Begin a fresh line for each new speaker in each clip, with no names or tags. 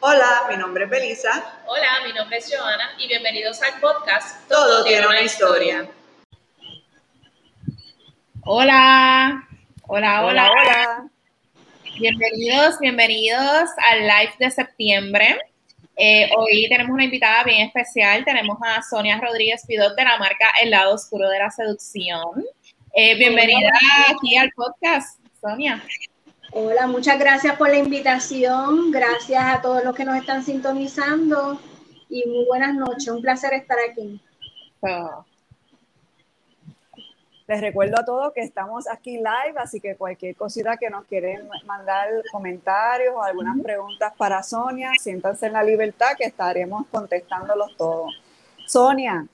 Hola, mi nombre es Belisa.
Hola, mi nombre es Joana y bienvenidos al podcast
Todo, tiene una historia.
Hola, hola, hola,
Hola, hola.
Bienvenidos, bienvenidos al live de septiembre. Eh, hoy tenemos una invitada bien especial. Tenemos a Sonia Rodríguez Pidot de la marca El lado oscuro de la seducción. Eh, bienvenida aquí al podcast, Sonia.
Hola, muchas gracias por la invitación. Gracias a todos los que nos están sintonizando y muy buenas noches. Un placer estar aquí.
So,
Les recuerdo a todos que estamos aquí live, así que cualquier cosita que nos quieren mandar comentarios o algunas preguntas para Sonia, siéntanse en la libertad que estaremos contestándolos todos. Sonia,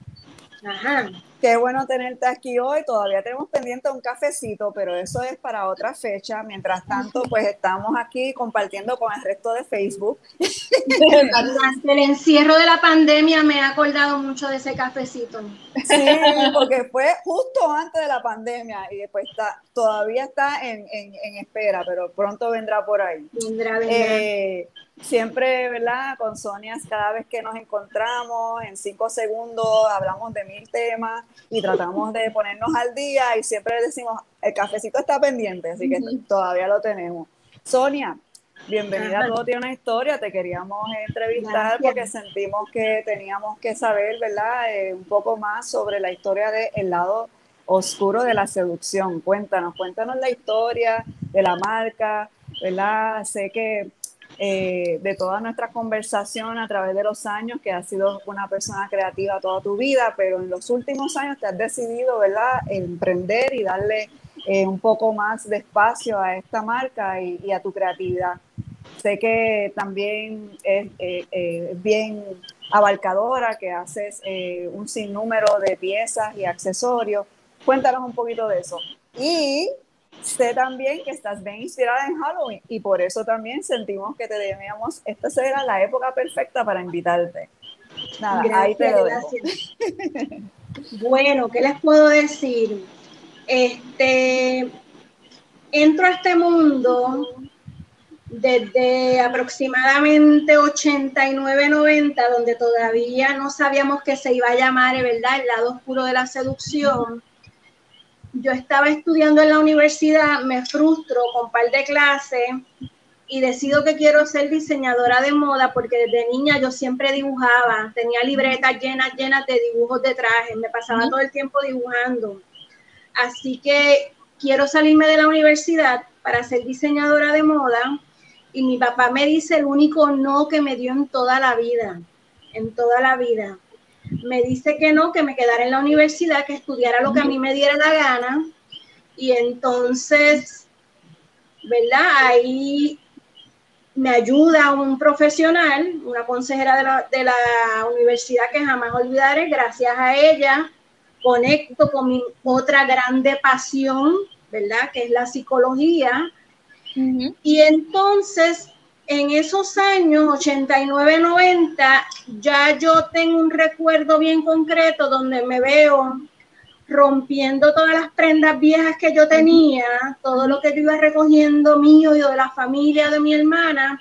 Ajá.
Qué bueno tenerte aquí hoy. Todavía tenemos pendiente un cafecito, pero eso es para otra fecha. Mientras tanto, pues estamos aquí compartiendo con el resto de Facebook.
Durante el encierro de la pandemia me he acordado mucho de ese cafecito.
Sí, porque fue justo antes de la pandemia y después está, todavía está en, en- en espera, pero pronto vendrá por ahí.
Vendrá, vendrá.
Eh, siempre, ¿verdad? Con Sonia, cada vez que nos encontramos, en cinco segundos hablamos de mil temas y tratamos de ponernos al día y siempre decimos, el cafecito está pendiente, así que todavía lo tenemos. Sonia, bienvenida a Todo Tiene una Historia, te queríamos entrevistar
Gracias.
porque sentimos que teníamos que saber, ¿verdad? Eh, un poco más sobre la historia del lado oscuro de la seducción. Cuéntanos, cuéntanos la historia de la marca, ¿verdad? Sé que eh, de toda nuestra conversación a través de los años, que has sido una persona creativa toda tu vida, pero en los últimos años te has decidido, ¿verdad?, emprender y darle eh, un poco más de espacio a esta marca y, a tu creatividad. Sé que también es eh, bien abarcadora, que haces un sinnúmero de piezas y accesorios. Cuéntanos un poquito de eso. Y sé también que estás bien inspirada en Halloween y por eso también sentimos que te debíamos, esta será la época perfecta para invitarte. Nada, ahí te lo dejo.
gracias. Bueno, ¿qué les puedo decir? Este, entro a este mundo desde aproximadamente 89-90, donde todavía no sabíamos que se iba a llamar, ¿verdad?, el lado oscuro de la seducción. Yo estaba estudiando en la universidad, me frustro con un par de clases y decido que quiero ser diseñadora de moda porque desde niña yo siempre dibujaba, tenía libretas llenas, llenas de dibujos de trajes, me pasaba todo el tiempo dibujando. Así que quiero salirme de la universidad para ser diseñadora de moda y mi papá me dice el único no que me dio en toda la vida, en toda la vida. Me dice que no, que me quedara en la universidad, que estudiara lo que a mí me diera la gana y entonces, ¿verdad? Ahí me ayuda un profesional, una consejera de la, de la universidad que jamás olvidaré, gracias a ella conecto con mi otra grande pasión, ¿verdad? Que es la psicología. Y entonces, en esos años, 89, 90, ya yo tengo un recuerdo bien concreto donde me veo rompiendo todas las prendas viejas que yo tenía, todo lo que yo iba recogiendo mío y de la familia de mi hermana,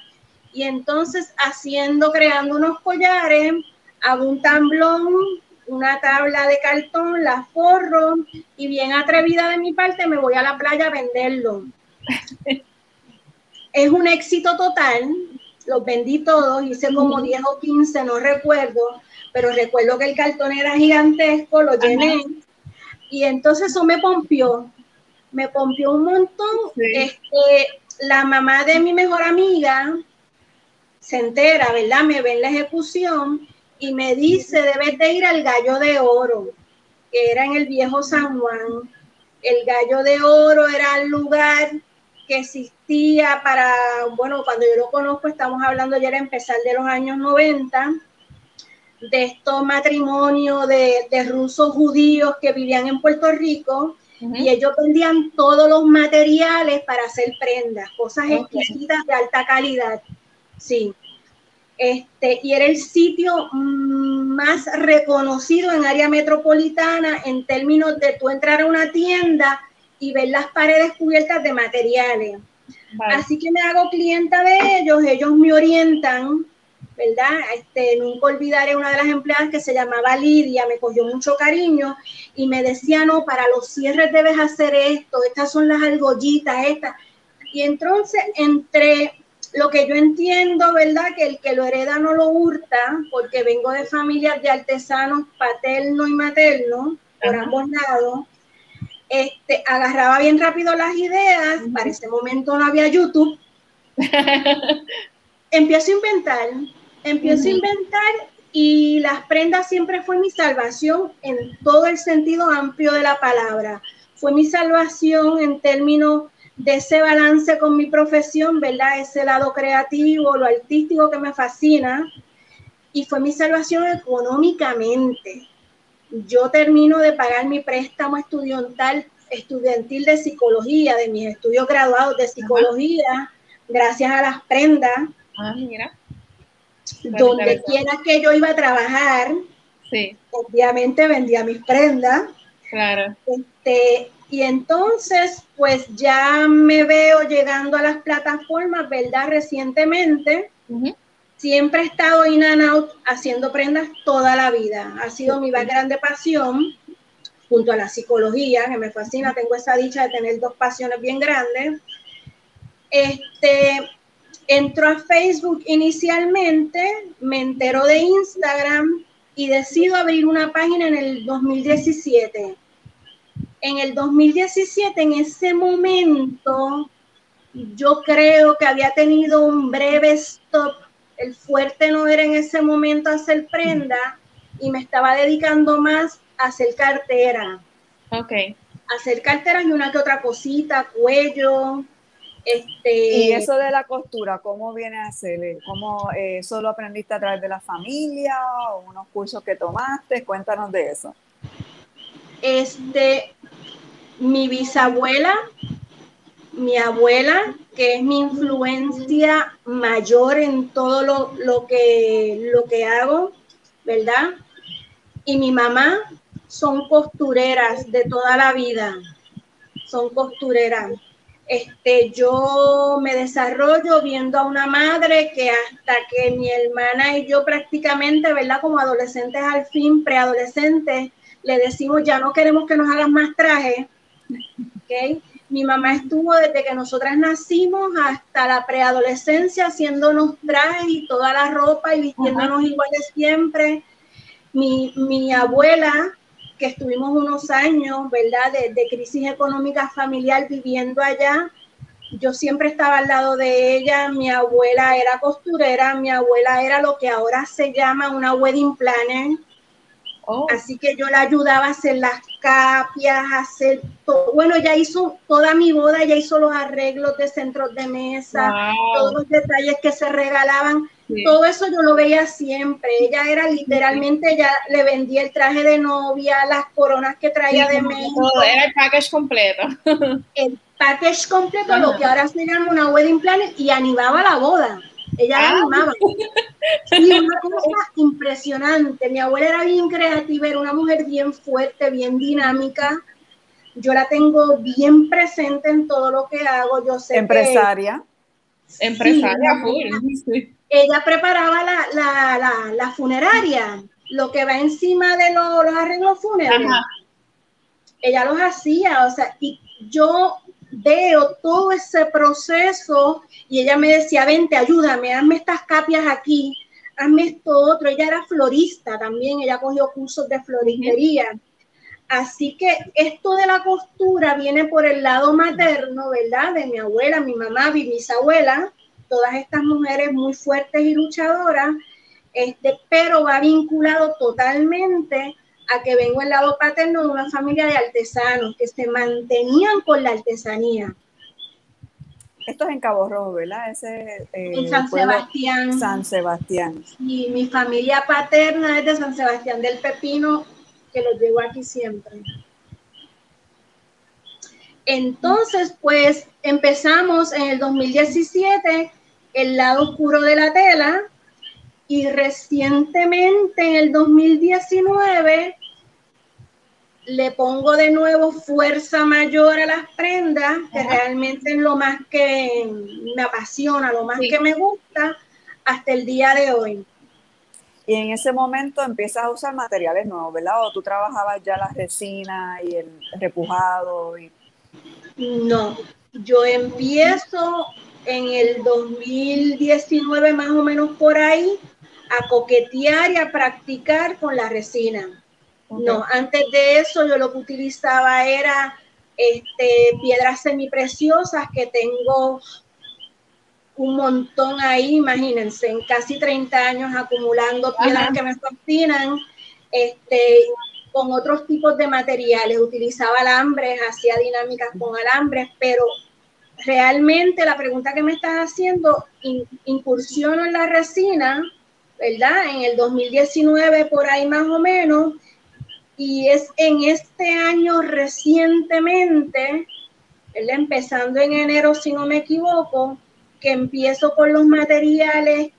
y entonces haciendo, creando unos collares, hago un tamblón, una tabla de cartón, la forro, y bien atrevida de mi parte me voy a la playa a venderlo. Es un éxito total, los vendí todos, hice como 10 o 15, no recuerdo, pero recuerdo que el cartón era gigantesco, lo llené. Y entonces eso me pompió, me pompió un montón.
Sí.
Este, la mamá de mi mejor amiga se entera, ¿verdad? Me ve en la ejecución y me dice, debes de ir al Gallo de Oro, que era en el viejo San Juan. El Gallo de Oro era el lugar que existía para, bueno, cuando yo lo conozco, estamos hablando ya era empezar de los años 90, de estos matrimonios de, de rusos judíos que vivían en Puerto Rico y ellos vendían todos los materiales para hacer prendas, cosas exquisitas de alta calidad. Sí. Este, y era el sitio mm, más reconocido en área metropolitana en términos de tú entrar a una tienda y ver las paredes cubiertas de materiales.
Vale.
Así que me hago clienta de ellos, ellos me orientan ¿verdad? Este, nunca olvidaré una de las empleadas que se llamaba Lidia, me cogió mucho cariño y me decía, no, para los cierres debes hacer esto, estas son las argollitas, estas. Y entonces, entre lo que yo entiendo, ¿verdad? Que el que lo hereda no lo hurta, porque vengo de familias de artesanos paterno y materno, por ambos lados. Este, agarraba bien rápido las ideas, para ese momento no había YouTube. empiezo a inventar, empiezo a inventar y las prendas siempre fue mi salvación en todo el sentido amplio de la palabra. Fue mi salvación en términos de ese balance con mi profesión, ¿verdad? Ese lado creativo, lo artístico que me fascina. Y fue mi salvación económicamente. Yo termino de pagar mi préstamo estudiantil, estudiantil de psicología, de mis estudios graduados de psicología, gracias a las prendas. Ah, mira. Donde quiera que yo iba a trabajar, sí. obviamente vendía mis prendas. Claro. Este, y entonces, pues ya me veo llegando a las plataformas, ¿verdad? Recientemente. Siempre he estado in and out haciendo prendas toda la vida. Ha sido mi más grande pasión, junto a la psicología, que me fascina. Tengo esa dicha de tener dos pasiones bien grandes. Este, entró a Facebook inicialmente, me enteró de Instagram y decido abrir una página en el 2017 en el 2017, en ese momento, yo creo que había tenido un breve stop. El fuerte no era en ese momento hacer prenda y me estaba dedicando más a hacer cartera. Ok. hacer carteras y una que otra cosita, cuello. Este...
Y eso de la costura, ¿cómo viene a ser? ¿Cómo eh, solo aprendiste a través de la familia o unos cursos que tomaste? Cuéntanos de eso.
Este, mi bisabuela, mi abuela, que es mi influencia mayor en todo lo, que, lo que hago, ¿verdad? Y mi mamá son costureras de toda la vida, son costureras. Este, yo me desarrollo viendo a una madre que hasta que mi hermana y yo prácticamente, ¿verdad? Como adolescentes al fin, preadolescentes, le decimos ya no queremos que nos hagan más trajes, ¿okay? Mi mamá estuvo desde que nosotras nacimos hasta la preadolescencia haciéndonos trajes y toda la ropa y vistiéndonos iguales siempre. Mi, mi, abuela, que estuvimos unos años, ¿verdad?, de, de crisis económica familiar viviendo allá, yo siempre estaba al lado de ella, mi abuela era costurera, mi abuela era lo que ahora se llama una wedding planner, Oh. Así que yo la ayudaba a hacer las capias, a hacer todo. Bueno, ella hizo toda mi boda, ella hizo los arreglos de centros de mesa, todos los detalles que se regalaban. Todo eso yo lo veía siempre. Ella era literalmente, ella le vendía el traje de novia, las coronas que traía de México.
era el package completo.
El package completo, lo que ahora se llama una wedding planner, y animaba la boda. Ella la ah. animaba. Y una cosa impresionante. Mi abuela era bien creativa, era una mujer bien fuerte, bien dinámica. Yo la tengo bien presente en todo lo que hago. Yo sé
Empresaria.
Empresaria,
Ella preparaba la, la, la, la, funeraria, lo que va encima de los, los arreglos funerarios. Ella los hacía, o sea, y yo veo todo ese proceso y ella me decía, vente, ayúdame, hazme estas capias aquí, hazme esto otro. Ella era florista también, ella cogió cursos de floristería. Así que esto de la costura viene por el lado materno, ¿verdad? De mi abuela, mi mamá, mi bisabuela, todas estas mujeres muy fuertes y luchadoras, este, pero va vinculado totalmente a que vengo el lado paterno de una familia de artesanos que se mantenían con la artesanía.
Esto es en Cabo Rojo, ¿verdad? Ese,
eh, en San Sebastián.
San Sebastián.
Y mi familia paterna es de San Sebastián del Pepino, que lo llevo aquí siempre. Entonces, pues empezamos en el 2017 el lado oscuro de la tela, y recientemente, en el 2019, le pongo de nuevo fuerza mayor a las prendas, que realmente es lo más que me apasiona, lo más que me gusta. hasta el día de hoy.
Y en ese momento empiezas a usar materiales nuevos, ¿verdad? O tú trabajabas ya la resina y el repujado. Y...
No, yo empiezo en el 2019 más o menos por ahí a coquetear y a practicar con la resina. No, antes de eso yo lo que utilizaba era este, piedras semipreciosas que tengo un montón ahí, imagínense, en casi 30 años acumulando piedras que me fascinan, este, con otros tipos de materiales. Utilizaba alambres, hacía dinámicas con alambres, pero realmente la pregunta que me estás haciendo, incursiono en la resina, ¿verdad? En el 2019, por ahí más o menos, y es en este año recientemente, empezando en enero, si no me equivoco, que empiezo con los materiales,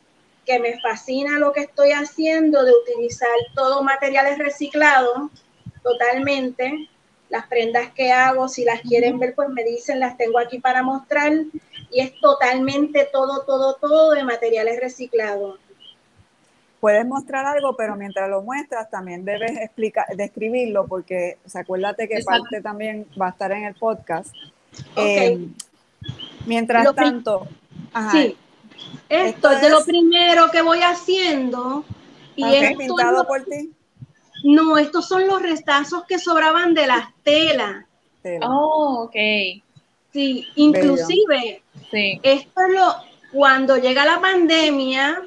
que me fascina lo que estoy haciendo de utilizar todos materiales reciclados totalmente. Las prendas que hago, si las quieren ver, pues me dicen, las tengo aquí para mostrar. Y es totalmente todo, todo, todo de materiales reciclados
puedes mostrar algo, pero mientras lo muestras también debes explicar, describirlo, porque acuérdate que parte también va a estar en el podcast. Eh, mientras tanto,
sí, esto, es de lo primero que voy haciendo. Y
es pintado por ti?
No, estos son los restazos que sobraban de las telas.
Oh, ok.
Sí, inclusive, sí. esto es lo, cuando llega la pandemia,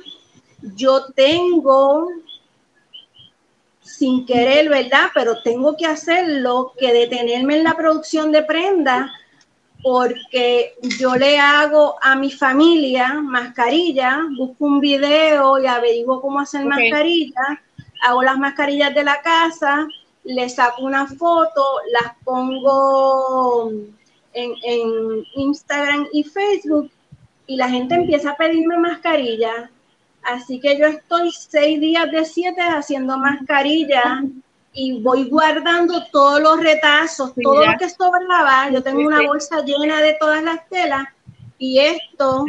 yo tengo, sin querer, ¿verdad? Pero tengo que hacerlo, que detenerme en la producción de prendas, porque yo le hago a mi familia mascarilla, busco un video y averiguo cómo hacer mascarillas, hago las mascarillas de la casa, le saco una foto, las pongo en, en Instagram y Facebook y la gente empieza a pedirme mascarillas Así que yo estoy seis días de siete haciendo mascarilla y voy guardando todos los retazos, todo lo que sobraba. Yo tengo una bolsa llena de todas las telas y esto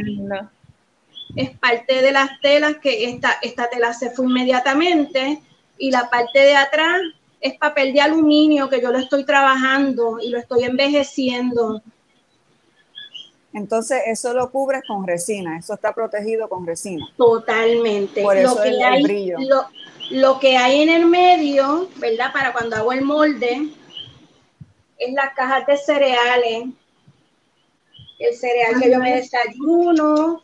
es parte de las telas que esta, esta tela se fue inmediatamente y la parte de atrás es papel de aluminio que yo lo estoy trabajando y lo estoy envejeciendo.
Entonces, eso lo cubres con resina, eso está protegido con resina.
Totalmente.
Por eso lo que hay, brillo.
Lo, que hay en el medio, ¿verdad? Para cuando hago el molde, es las cajas de cereales, el cereal que yo me desayuno,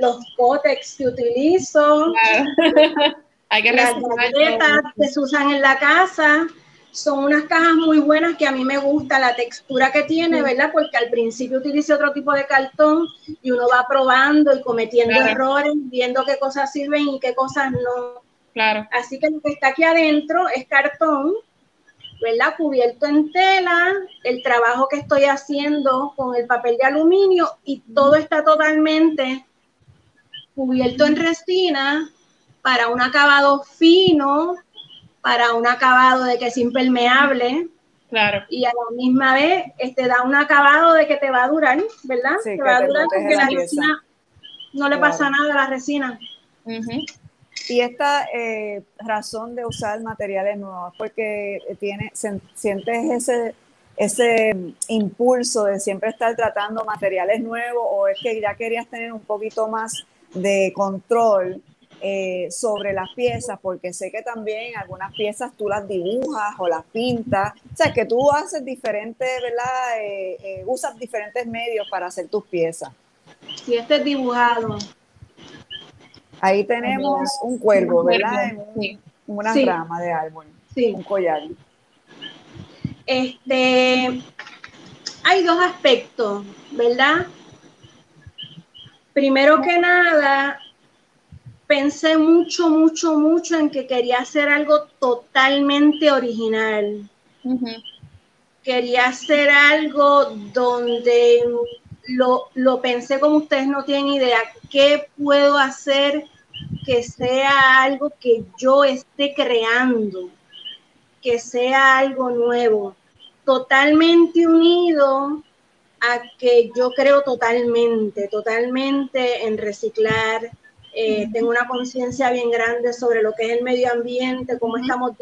los cótex que utilizo, hay que las galletas que se usan en la casa, son unas cajas muy buenas que a mí me gusta la textura que tiene, ¿verdad? Porque al principio utilicé otro tipo de cartón y uno va probando y cometiendo errores, viendo qué cosas sirven y qué cosas no.
Claro.
Así que lo que está aquí adentro es cartón, ¿verdad? Cubierto en tela, el trabajo que estoy haciendo con el papel de aluminio y todo está totalmente cubierto en resina para un acabado fino, para un acabado de que es impermeable.
Claro.
Y a la misma vez este, da un acabado de que te va a durar, ¿verdad?
Sí,
te va a
durar porque la, resina
no le pasa nada a la resina.
Y esta eh, razón de usar materiales nuevos, porque tiene, sientes ese, ese impulso de siempre estar tratando materiales nuevos o es que ya querías tener un poquito más de control eh, sobre las piezas, porque sé que también algunas piezas tú las dibujas o las pintas, o sea, que tú haces diferentes, ¿verdad? Eh, eh, usas diferentes medios para hacer tus piezas.
Sí, este es dibujado.
Ahí tenemos un cuervo, ¿verdad? Una rama de árbol, un collar.
Este, hay dos aspectos, ¿verdad? Primero que nada, pensé mucho, mucho, mucho en que quería hacer algo totalmente original. Quería hacer algo donde lo, lo, pensé como ustedes no tienen idea, qué puedo hacer que sea algo que yo esté creando, que sea algo nuevo, totalmente unido a que yo creo totalmente, totalmente en reciclar, eh, tengo una conciencia bien grande sobre lo que es el medio ambiente, cómo estamos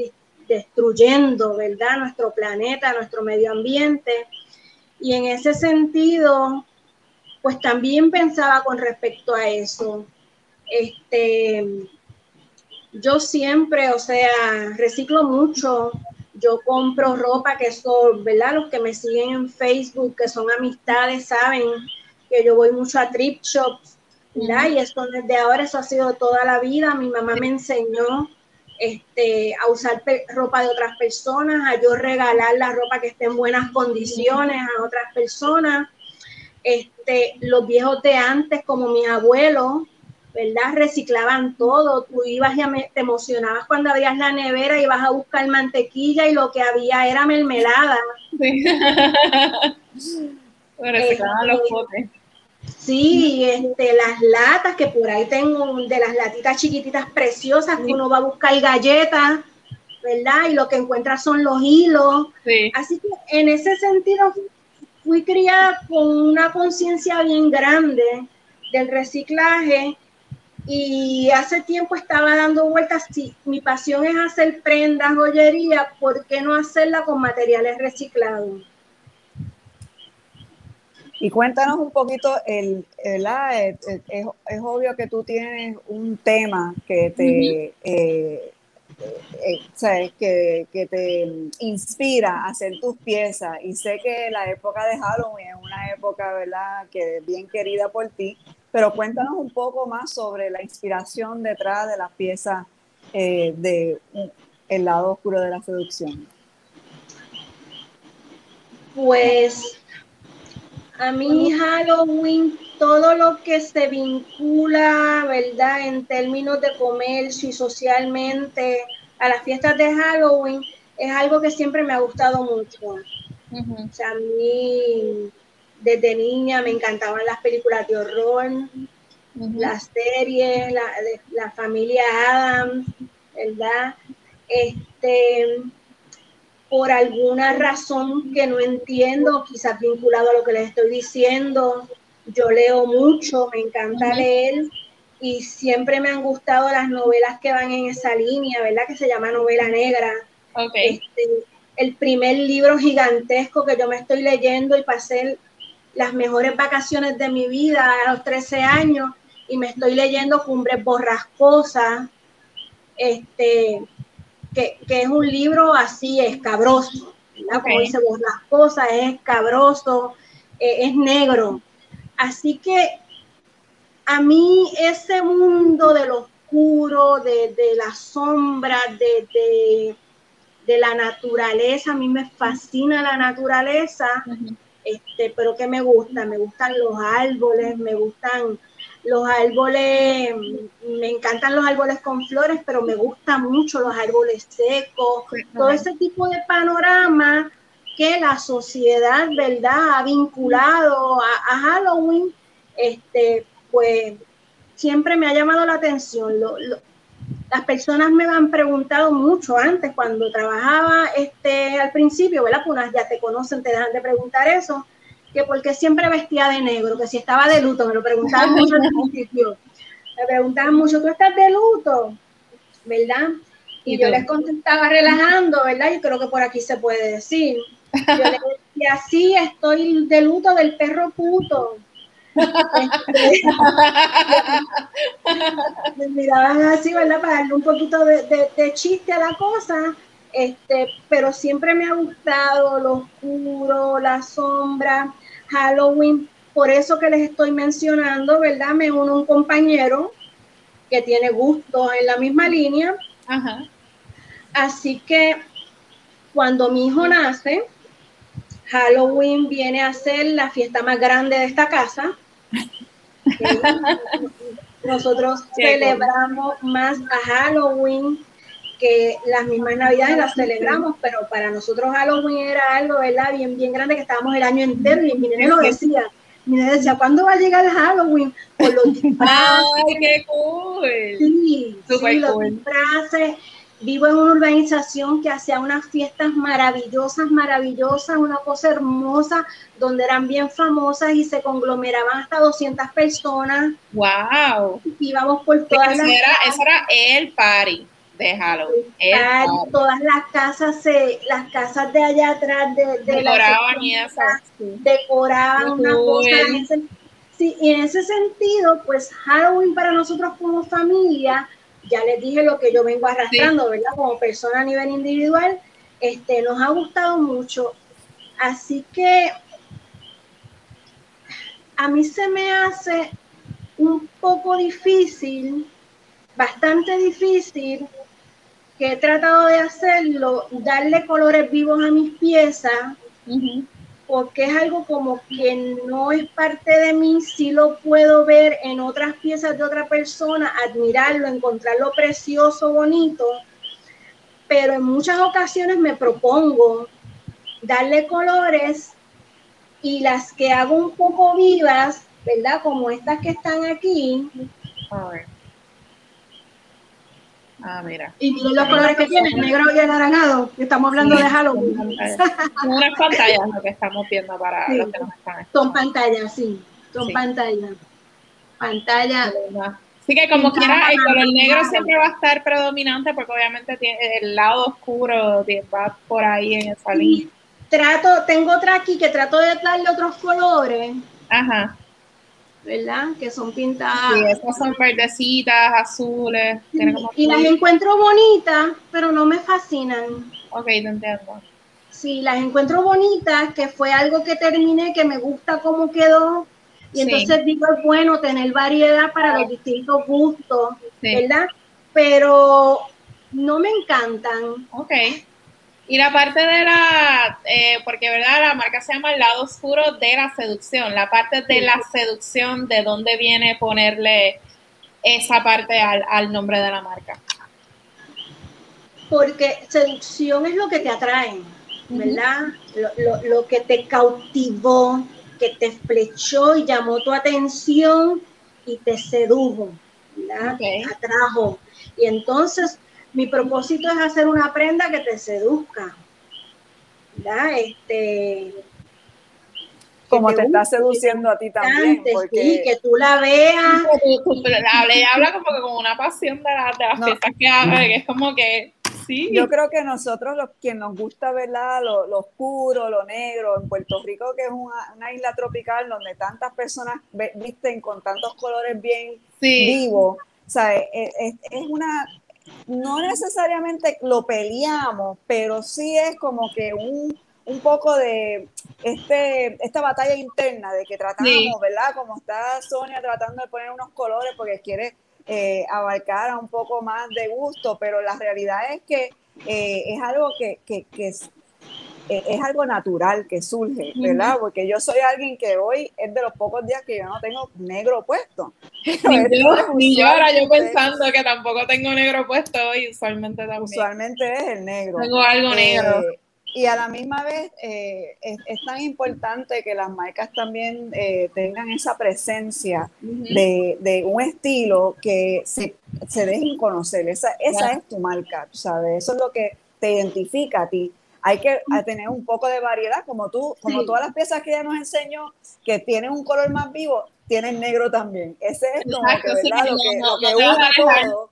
destruyendo, ¿verdad? Nuestro planeta, nuestro medio ambiente. Y en ese sentido, pues también pensaba con respecto a eso. Este, yo siempre, o sea, reciclo mucho. Yo compro ropa que son, ¿verdad? Los que me siguen en Facebook, que son amistades, saben que yo voy mucho a trip shops y esto desde ahora, eso ha sido toda la vida. Mi mamá me enseñó este, a usar ropa de otras personas, a yo regalar la ropa que esté en buenas condiciones a otras personas. Este, los viejos de antes, como mis abuelos, ¿verdad? Reciclaban todo. Tú ibas y te emocionabas cuando abrías la nevera, y ibas a buscar mantequilla y lo que había era mermelada. Sí.
reciclaban los este, potes.
Sí, este, las latas que por ahí tengo de las latitas chiquititas preciosas que uno va a buscar galletas, ¿verdad? Y lo que encuentra son los hilos. Así que en ese sentido fui criada con una conciencia bien grande del reciclaje y hace tiempo estaba dando vueltas, si mi pasión es hacer prendas, joyería, ¿por qué no hacerla con materiales reciclados?
Y cuéntanos un poquito, el, el, es, es, obvio que tú tienes un tema que te, eh, eh, Que, que, te inspira a hacer tus piezas. Y sé que la época de Halloween es una época, ¿verdad?, que es bien querida por ti. Pero cuéntanos un poco más sobre la inspiración detrás de las piezas eh, de El lado oscuro de la seducción.
Pues a mí Halloween, todo lo que se vincula, ¿verdad? En términos de comercio y socialmente a las fiestas de Halloween, es algo que siempre me ha gustado mucho. O sea, a mí desde niña me encantaban las películas de horror, las series, la, la familia Adams, ¿verdad? Este, por alguna razón que no entiendo, quizás vinculado a lo que les estoy diciendo. Yo leo mucho, me encanta leer y siempre me han gustado las novelas que van en esa línea, ¿verdad? Que se llama novela negra.
Okay.
Este, el primer libro gigantesco que yo me estoy leyendo y pasé las mejores vacaciones de mi vida a los 13 años y me estoy leyendo Cumbres Borrascosas. Este, que, es un libro así escabroso, Como dice vos, las cosas es escabroso, eh, es negro. Así que a mí ese mundo del oscuro, de, de la sombra, de, de, la naturaleza, a mí me fascina la naturaleza, este, pero que me gusta, me gustan los árboles, me gustan los árboles, me encantan los árboles con flores, pero me gustan mucho los árboles secos, todo ese tipo de panorama que la sociedad, ¿verdad?, ha vinculado a, Halloween, este, pues siempre me ha llamado la atención. Las personas me han preguntado mucho antes, cuando trabajaba este, al principio, ¿verdad? Pues ya te conocen, te dejan de preguntar eso que porque siempre vestía de negro, que si estaba de luto, me lo preguntaban mucho al principio. Me preguntaban mucho, ¿tú estás de luto? ¿Verdad? Y, yo les contestaba relajando, ¿verdad? Y creo que por aquí se puede decir. Yo les decía, sí, estoy de luto del perro puto. Este, me miraban así, ¿verdad? Para darle un poquito de, de, chiste a la cosa. Este, pero siempre me ha gustado lo oscuro, la sombra, Halloween, por eso que les estoy mencionando, ¿verdad? Me uno un compañero que tiene gusto en la misma línea. Así que cuando mi hijo nace, Halloween viene a ser la fiesta más grande de esta casa. Nosotros celebramos más a Halloween que las mismas navidades las celebramos, pero para nosotros Halloween era algo, ¿verdad? Bien, bien grande que estábamos el año entero y mi nene lo decía. Mi nene decía, ¿cuándo va a llegar el Halloween? Por los
¡Ay, qué cool!
Sí, sí, los disfraces. Vivo en una urbanización que hacía unas fiestas maravillosas, maravillosas, una cosa hermosa, donde eran bien famosas y se conglomeraban hasta 200 personas.
¡Wow!
Íbamos por todas
las... Era, eso era el party de Halloween.
Todas las casas, se, las casas de allá atrás de, de
decoraban y eso.
Decoraban una cosa. sí, y en ese sentido, pues Halloween para nosotros como familia ya les dije lo que yo vengo arrastrando, ¿verdad? Como persona a nivel individual, este, nos ha gustado mucho. Así que a mí se me hace un poco difícil, bastante difícil, que he tratado de hacerlo, darle colores vivos a mis piezas, porque es algo como que no es parte de mí, sí lo puedo ver en otras piezas de otra persona, admirarlo, encontrarlo precioso, bonito, pero en muchas ocasiones me propongo darle colores y las que hago un poco vivas, ¿verdad? Como estas que están aquí,
Ah, mira.
Y miren los colores que tiene, negro y anaranjado. Estamos hablando de Halloween.
Son unas pantallas lo que estamos viendo para los que nos están
Son pantallas, sí. Son pantallas. Pantalla.
Así que como quiera, el color negro siempre va a estar predominante porque obviamente tiene el lado oscuro va por ahí en esa línea.
Trato, tengo otra aquí que trato de darle otros colores.
Ajá.
¿Verdad? Que son pintadas.
Sí, esas son verdecitas, azules.
y las encuentro bonitas, pero no me fascinan.
Ok, te entiendo.
Sí, las encuentro bonitas, que fue algo que terminé, que me gusta cómo quedó. Y entonces digo, es bueno tener variedad para los distintos gustos, ¿verdad? Pero no me encantan.
Ok. Y la parte de la, eh, porque verdad, la marca se llama el lado oscuro de la seducción, la parte de la seducción, ¿de dónde viene ponerle esa parte al, nombre de la marca?
Porque seducción es lo que te atrae, ¿verdad? lo, que te cautivó, que te flechó y llamó tu atención y te sedujo, ¿verdad? Te atrajo. Y entonces mi propósito es hacer una prenda que te seduzca. ¿verdad? Este,
como te, está seduciendo a ti también.
Porque... Sí, que tú la veas.
habla, habla como que con una pasión de, las fiestas que habla, que es como que sí.
Yo creo que nosotros, los quien nos gusta ¿verdad? Lo, lo, oscuro, lo negro, en Puerto Rico, que es una, isla tropical donde tantas personas visten con tantos colores bien vivos. O sea, es, es una no necesariamente lo peleamos, pero sí es como que un, un poco de este, esta batalla interna de que tratamos, ¿verdad? Como está Sonia tratando de poner unos colores porque quiere eh, abarcar a un poco más de gusto, pero la realidad es que eh, es algo que, que, que, es algo natural que surge, ¿verdad? Porque yo soy alguien que hoy es de los pocos días que yo no tengo negro puesto.
Ni yo, ahora yo pensando que tampoco tengo negro puesto hoy, usualmente también.
Usualmente es el negro.
Tengo algo negro.
Eh, y a la misma vez eh, es, tan importante que las marcas también tengan esa presencia de, de, un estilo que se, se dejen conocer. Esa, esa es tu marca, ¿sabes? Eso es lo que te identifica a ti hay que tener un poco de variedad, como tú, como todas las piezas que ella nos enseñó, que tienen un color más vivo, tienen negro también. Ese es como que, ¿verdad? lo que, lo que todo,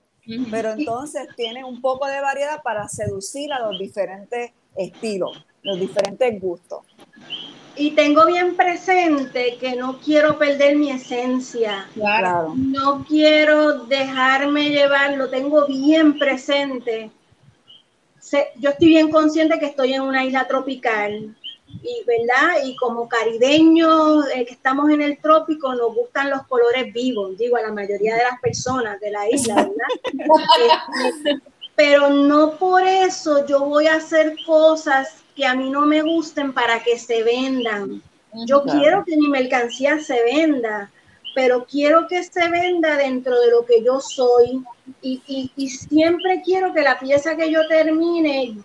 pero entonces tiene un poco de variedad para seducir a los diferentes estilos, los diferentes gustos.
Y tengo bien presente que no quiero perder mi esencia.
Claro.
No quiero dejarme llevar, lo tengo bien presente yo estoy bien consciente que estoy en una isla tropical y verdad y como caribeños eh, que estamos en el trópico nos gustan los colores vivos digo a la mayoría de las personas de la isla verdad este, pero no por eso yo voy a hacer cosas que a mí no me gusten para que se vendan. Yo quiero que mi mercancía se venda pero quiero que se venda dentro de lo que yo soy y, siempre quiero que la pieza que yo termine,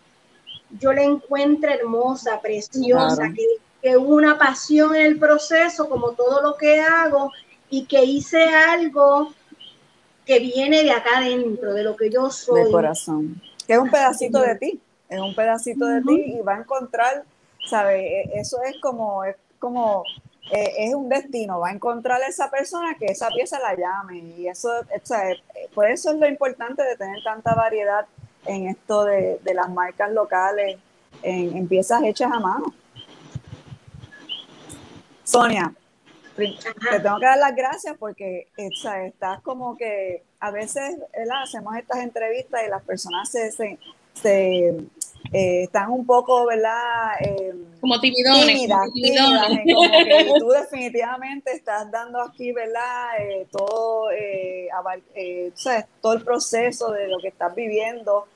yo la encuentre hermosa, preciosa, que, que hubo una pasión en el proceso, como todo lo que hago, y que hice algo que viene de acá adentro, de lo que yo soy.
De corazón. que es un pedacito de ti, es un pedacito de ti y va a encontrar, ¿sabes? E, eso es como, es como, eh, es un destino, va a encontrar a esa persona que esa pieza la llame y eso, ¿sabes? por eso es lo importante de tener tanta variedad en esto de, de las marcas locales, en, en piezas hechas a mano. Sonia, te tengo que dar las gracias porque estás como que a veces hacemos estas entrevistas y las personas se, se, eh, están un poco, ¿verdad?
Eh, como timidones.
Tímidas, tímidas, como que tú definitivamente estás dando aquí, ¿verdad? Eh, todo, todo el proceso de lo que estás viviendo,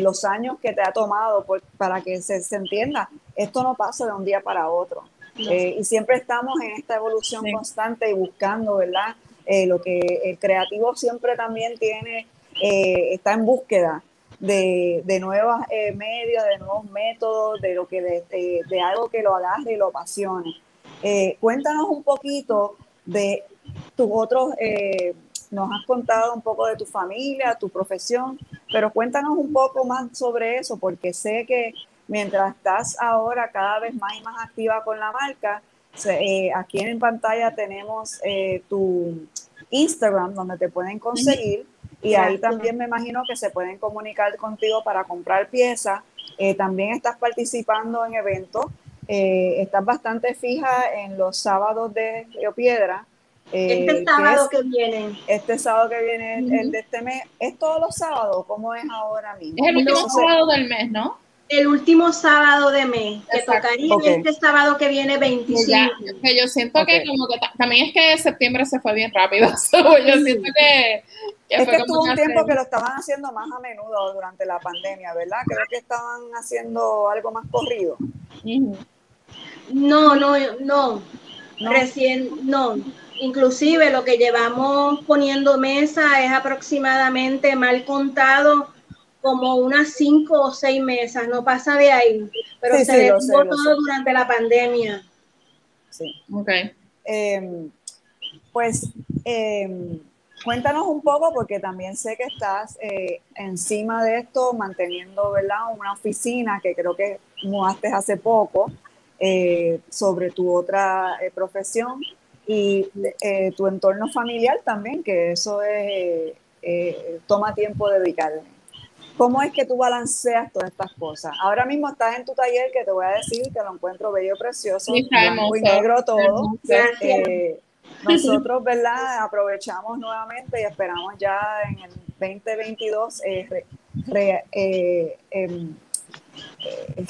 los años que te ha tomado para que se, se entienda. Esto no pasa de un día para otro. Eh, y siempre estamos en esta evolución constante y buscando, ¿verdad? Eh, lo que el creativo siempre también tiene, eh, está en búsqueda de, de nuevos medios, de nuevos métodos, de, lo que, de, de algo que lo agarre y lo apasione. cuéntanos un poquito de tus otros, nos has contado un poco de tu familia, tu profesión, pero cuéntanos un poco más sobre eso, porque sé que mientras estás ahora cada vez más y más activa con la marca. Eh, aquí en pantalla tenemos eh, tu Instagram donde te pueden conseguir y ahí también me imagino que se pueden comunicar contigo para comprar piezas. Eh, también estás participando en eventos. estás bastante fija en los sábados de Río Piedra.
este sábado que, viene.
Este sábado que viene, el de este mes. ¿Es todos los sábados? ¿Cómo es ahora mismo?
Es el último sábado del mes, ¿no?
el último sábado de mes, que tocaría este sábado que viene 25.
que yo siento que como que también es que septiembre se fue bien rápido. yo siento que,
es que tuvo un tiempo que lo estaban haciendo más a menudo durante la pandemia, ¿verdad? Creo que estaban haciendo algo más corrido.
No, no, no, no. Recién, no. Inclusive lo que llevamos poniendo mesa es aproximadamente mal contado como unas cinco o seis mesas, no pasa de ahí, pero se detuvo todo durante la pandemia.
Sí. Ok. Em, pues em, cuéntanos un poco, porque también sé que estás eh, encima de esto, manteniendo ¿verdad? una oficina que creo que mudaste hace poco eh, sobre tu otra eh, profesión y tu entorno familiar también, que eso es, toma tiempo dedicarle. ¿Cómo es que tú balanceas todas estas cosas? Ahora mismo estás en tu taller que te voy a decir que lo encuentro bello, precioso, y negro todo. Eh, nosotros, ¿verdad? Aprovechamos nuevamente y esperamos ya en el 2022 eh, eh, em,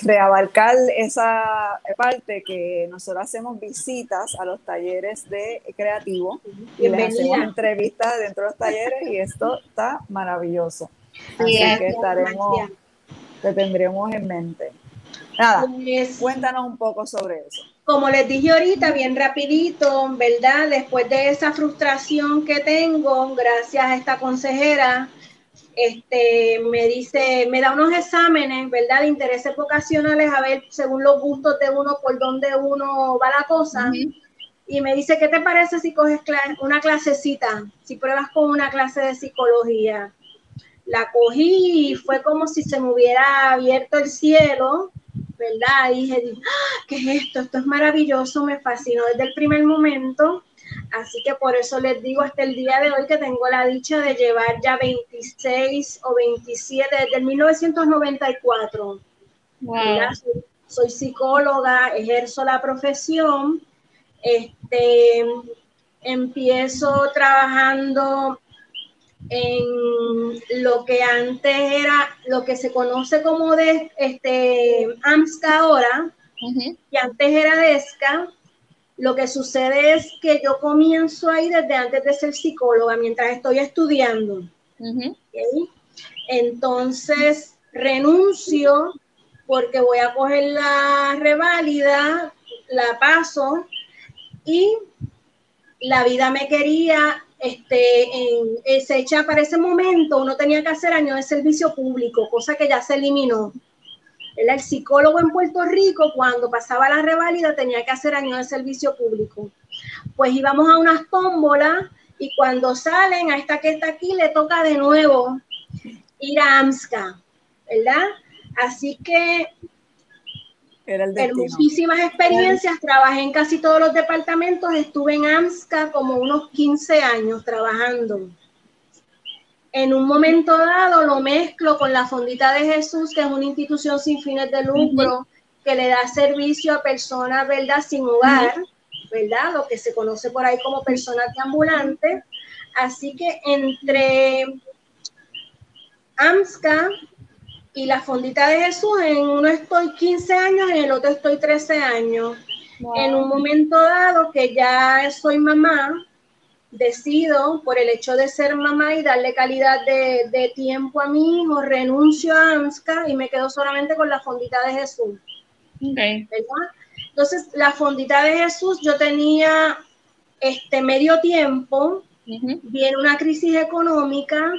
reabarcar esa parte que nosotros hacemos visitas a los talleres de creativo y les hacemos entrevistas dentro de los talleres y esto está maravilloso. Así que estaremos, te tendremos en mente. Nada, cuéntanos un poco sobre eso.
Como les dije ahorita, bien rapidito, ¿verdad? Después de esa frustración que tengo, gracias a esta consejera, este, me dice, me da unos exámenes, ¿verdad? De intereses vocacionales, a ver, según los gustos de uno, por dónde uno va la cosa. Y me dice, ¿qué te parece si coges una clasecita? Si pruebas con una clase de psicología la cogí y fue como si se me hubiera abierto el cielo, ¿verdad? Y dije, ah, ¿qué es esto? Esto es maravilloso, me fascinó desde el primer momento. Así que por eso les digo hasta el día de hoy que tengo la dicha de llevar ya 26 o 27 desde el 1994. Wow. Soy, soy, psicóloga, ejerzo la profesión. Este, empiezo trabajando en lo que antes era, lo que se conoce como de este AMSCA ahora, y antes era DESCA, lo que sucede es que yo comienzo ahí desde antes de ser psicóloga, mientras estoy estudiando. Entonces renuncio porque voy a coger la reválida, la paso y la vida me quería este, en, se echa para ese momento, uno tenía que hacer año de servicio público, cosa que ya se eliminó. El psicólogo en Puerto Rico, cuando pasaba la reválida, tenía que hacer año de servicio público. Pues íbamos a unas tómbolas y cuando salen a esta que está aquí, le toca de nuevo ir a AMSCA. ¿verdad? Así que
Era el
hermosísimas experiencias, trabajé en casi todos los departamentos, estuve en AMSCA como unos 15 años trabajando. En un momento dado lo mezclo con la Fondita de Jesús, que es una institución sin fines de lucro que le da servicio a personas, ¿verdad?, sin hogar, ¿verdad? Lo que se conoce por ahí como personas ambulantes. Así que entre AMSCA y la fondita de Jesús, en uno estoy 15 años, en el otro estoy 13 años. En un momento dado que ya soy mamá, decido, por el hecho de ser mamá y darle calidad de, tiempo a mi hijo, renuncio a AMSCA y me quedo solamente con la fondita de Jesús. Entonces, la fondita de Jesús, yo tenía este medio tiempo, viene una crisis económica,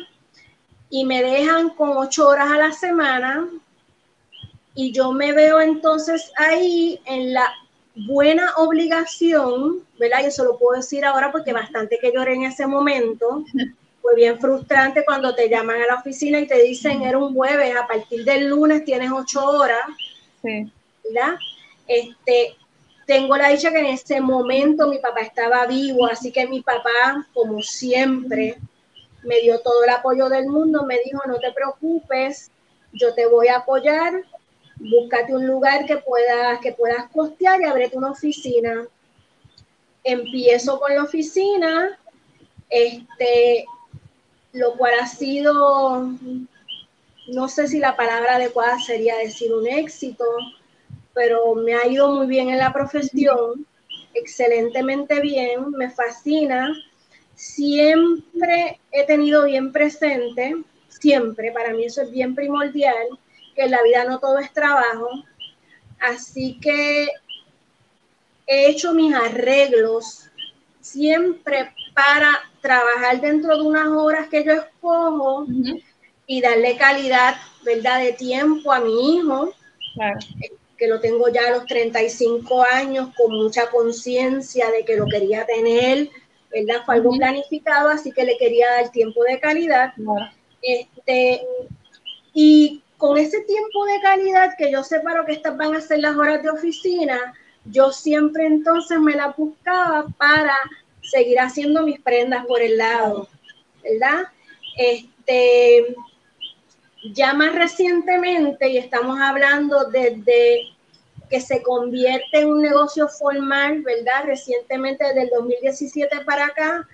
y me dejan con ocho horas a la semana y yo me veo entonces ahí en la buena obligación, ¿verdad? Y eso lo puedo decir ahora porque bastante que lloré en ese momento. Fue bien frustrante cuando te llaman a la oficina y te dicen, era un jueves, a partir del lunes tienes ocho horas, sí. ¿verdad? Este, tengo la dicha que en ese momento mi papá estaba vivo, así que mi papá, como siempre, me dio todo el apoyo del mundo, me dijo, no te preocupes, yo te voy a apoyar, búscate un lugar que puedas, que puedas costear y abrete una oficina. Empiezo con la oficina, este, lo cual ha sido, no sé si la palabra adecuada sería decir un éxito, pero me ha ido muy bien en la profesión, excelentemente bien, me fascina siempre he tenido bien presente, siempre, para mí eso es bien primordial, que en la vida no todo es trabajo. Así que he hecho mis arreglos siempre para trabajar dentro de unas horas que yo escojo y darle calidad, ¿verdad?, de tiempo a mi hijo, que lo tengo ya a los 35 años con mucha conciencia de que lo quería tener ¿verdad? Fue algo planificado, así que le quería dar tiempo de calidad. Este, y con ese tiempo de calidad que yo separo que estas van a ser las horas de oficina, yo siempre entonces me la buscaba para seguir haciendo mis prendas por el lado, ¿verdad? Este, ya más recientemente, y estamos hablando desde que se convierte en un negocio formal, ¿verdad? Recientemente, desde el 2017 para acá,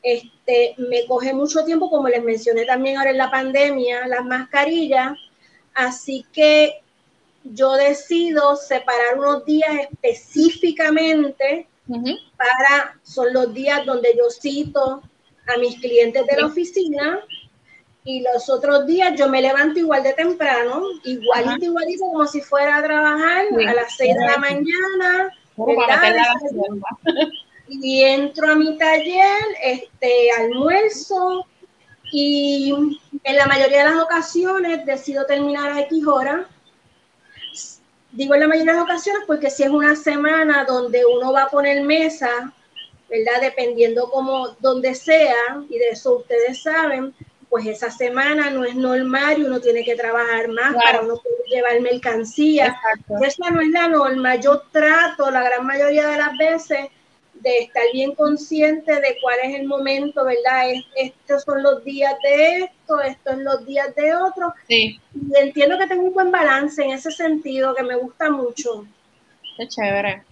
este, me coge mucho tiempo, como les mencioné también ahora en la pandemia, las mascarillas. Así que yo decido separar unos días específicamente para, son los días donde yo cito a mis clientes de la oficina y los otros días yo me levanto igual de temprano, igualito, igualito, como si fuera a trabajar a las 6 de la mañana. y entro a mi taller, este, almuerzo y en la mayoría de las ocasiones decido terminar a X hora. Digo en la mayoría de las ocasiones porque si es una semana donde uno va a poner mesa, ¿verdad? Dependiendo como donde sea, y de eso ustedes saben, pues esa semana no es normal y uno tiene que trabajar más para uno poder llevar mercancía. Esa no es la norma. Yo trato la gran mayoría de las veces de estar bien consciente de cuál es el momento, ¿verdad? estos son los días de esto, estos son los días de otro. Sí. Y entiendo que tengo un buen balance en ese sentido, que me gusta mucho.
Qué chévere.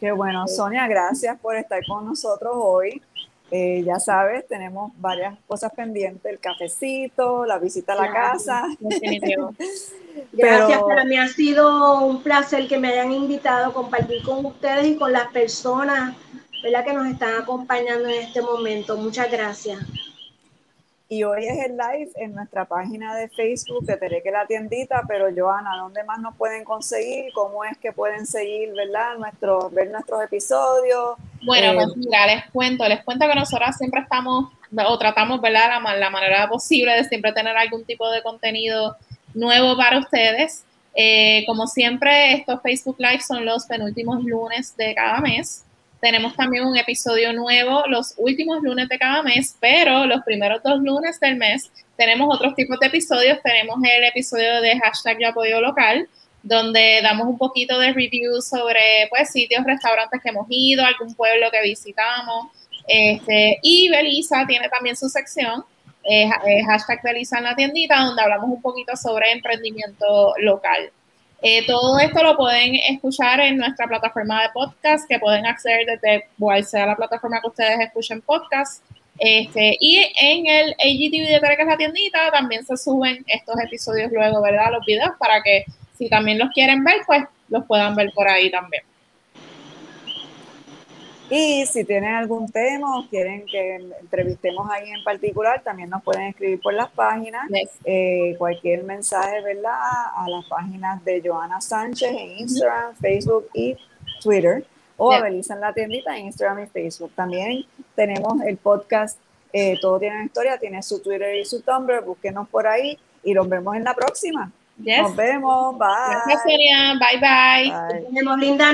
Qué bueno, Sonia, gracias por estar con nosotros hoy. Eh, ya sabes, tenemos varias cosas pendientes, el cafecito, la visita a la casa.
Gracias, para mí ha sido un placer que me hayan invitado a compartir con ustedes y con las personas ¿verdad? que nos están acompañando en este momento. Muchas gracias.
Y hoy es el live en nuestra página de Facebook de que la Tiendita, pero Joana, ¿dónde más nos pueden conseguir? ¿Cómo es que pueden seguir, verdad? Nuestro, ver nuestros episodios.
Bueno, pues eh, mira, les cuento, les cuento que nosotras siempre estamos, o tratamos, ¿verdad? La, la manera posible de siempre tener algún tipo de contenido nuevo para ustedes. Eh, como siempre, estos Facebook Live son los penúltimos lunes de cada mes. Tenemos también un episodio nuevo los últimos lunes de cada mes, pero los primeros dos lunes del mes tenemos otros tipos de episodios. Tenemos el episodio de hashtag de apoyo local, donde damos un poquito de review sobre pues, sitios, restaurantes que hemos ido, algún pueblo que visitamos. Este, y Belisa tiene también su sección, eh, hashtag Belisa en la tiendita, donde hablamos un poquito sobre emprendimiento local. Eh, todo esto lo pueden escuchar en nuestra plataforma de podcast, que pueden acceder desde cual sea la plataforma que ustedes escuchen podcast. Este, y en el AGTV de es la tiendita, también se suben estos episodios luego, ¿verdad? Los videos para que si también los quieren ver, pues los puedan ver por ahí también.
Y si tienen algún tema o quieren que entrevistemos ahí en particular, también nos pueden escribir por las páginas. Eh, cualquier mensaje, ¿verdad? A las páginas de Joana Sánchez en Instagram, Facebook y Twitter. O a Belisa en la tiendita en Instagram y Facebook. También tenemos el podcast eh, Todo tiene una historia, tiene su Twitter y su Tumblr. Búsquenos por ahí y nos vemos en la próxima. Nos vemos. Bye.
Gracias, Sonia. Bye, bye. bye.
Nos vemos, linda.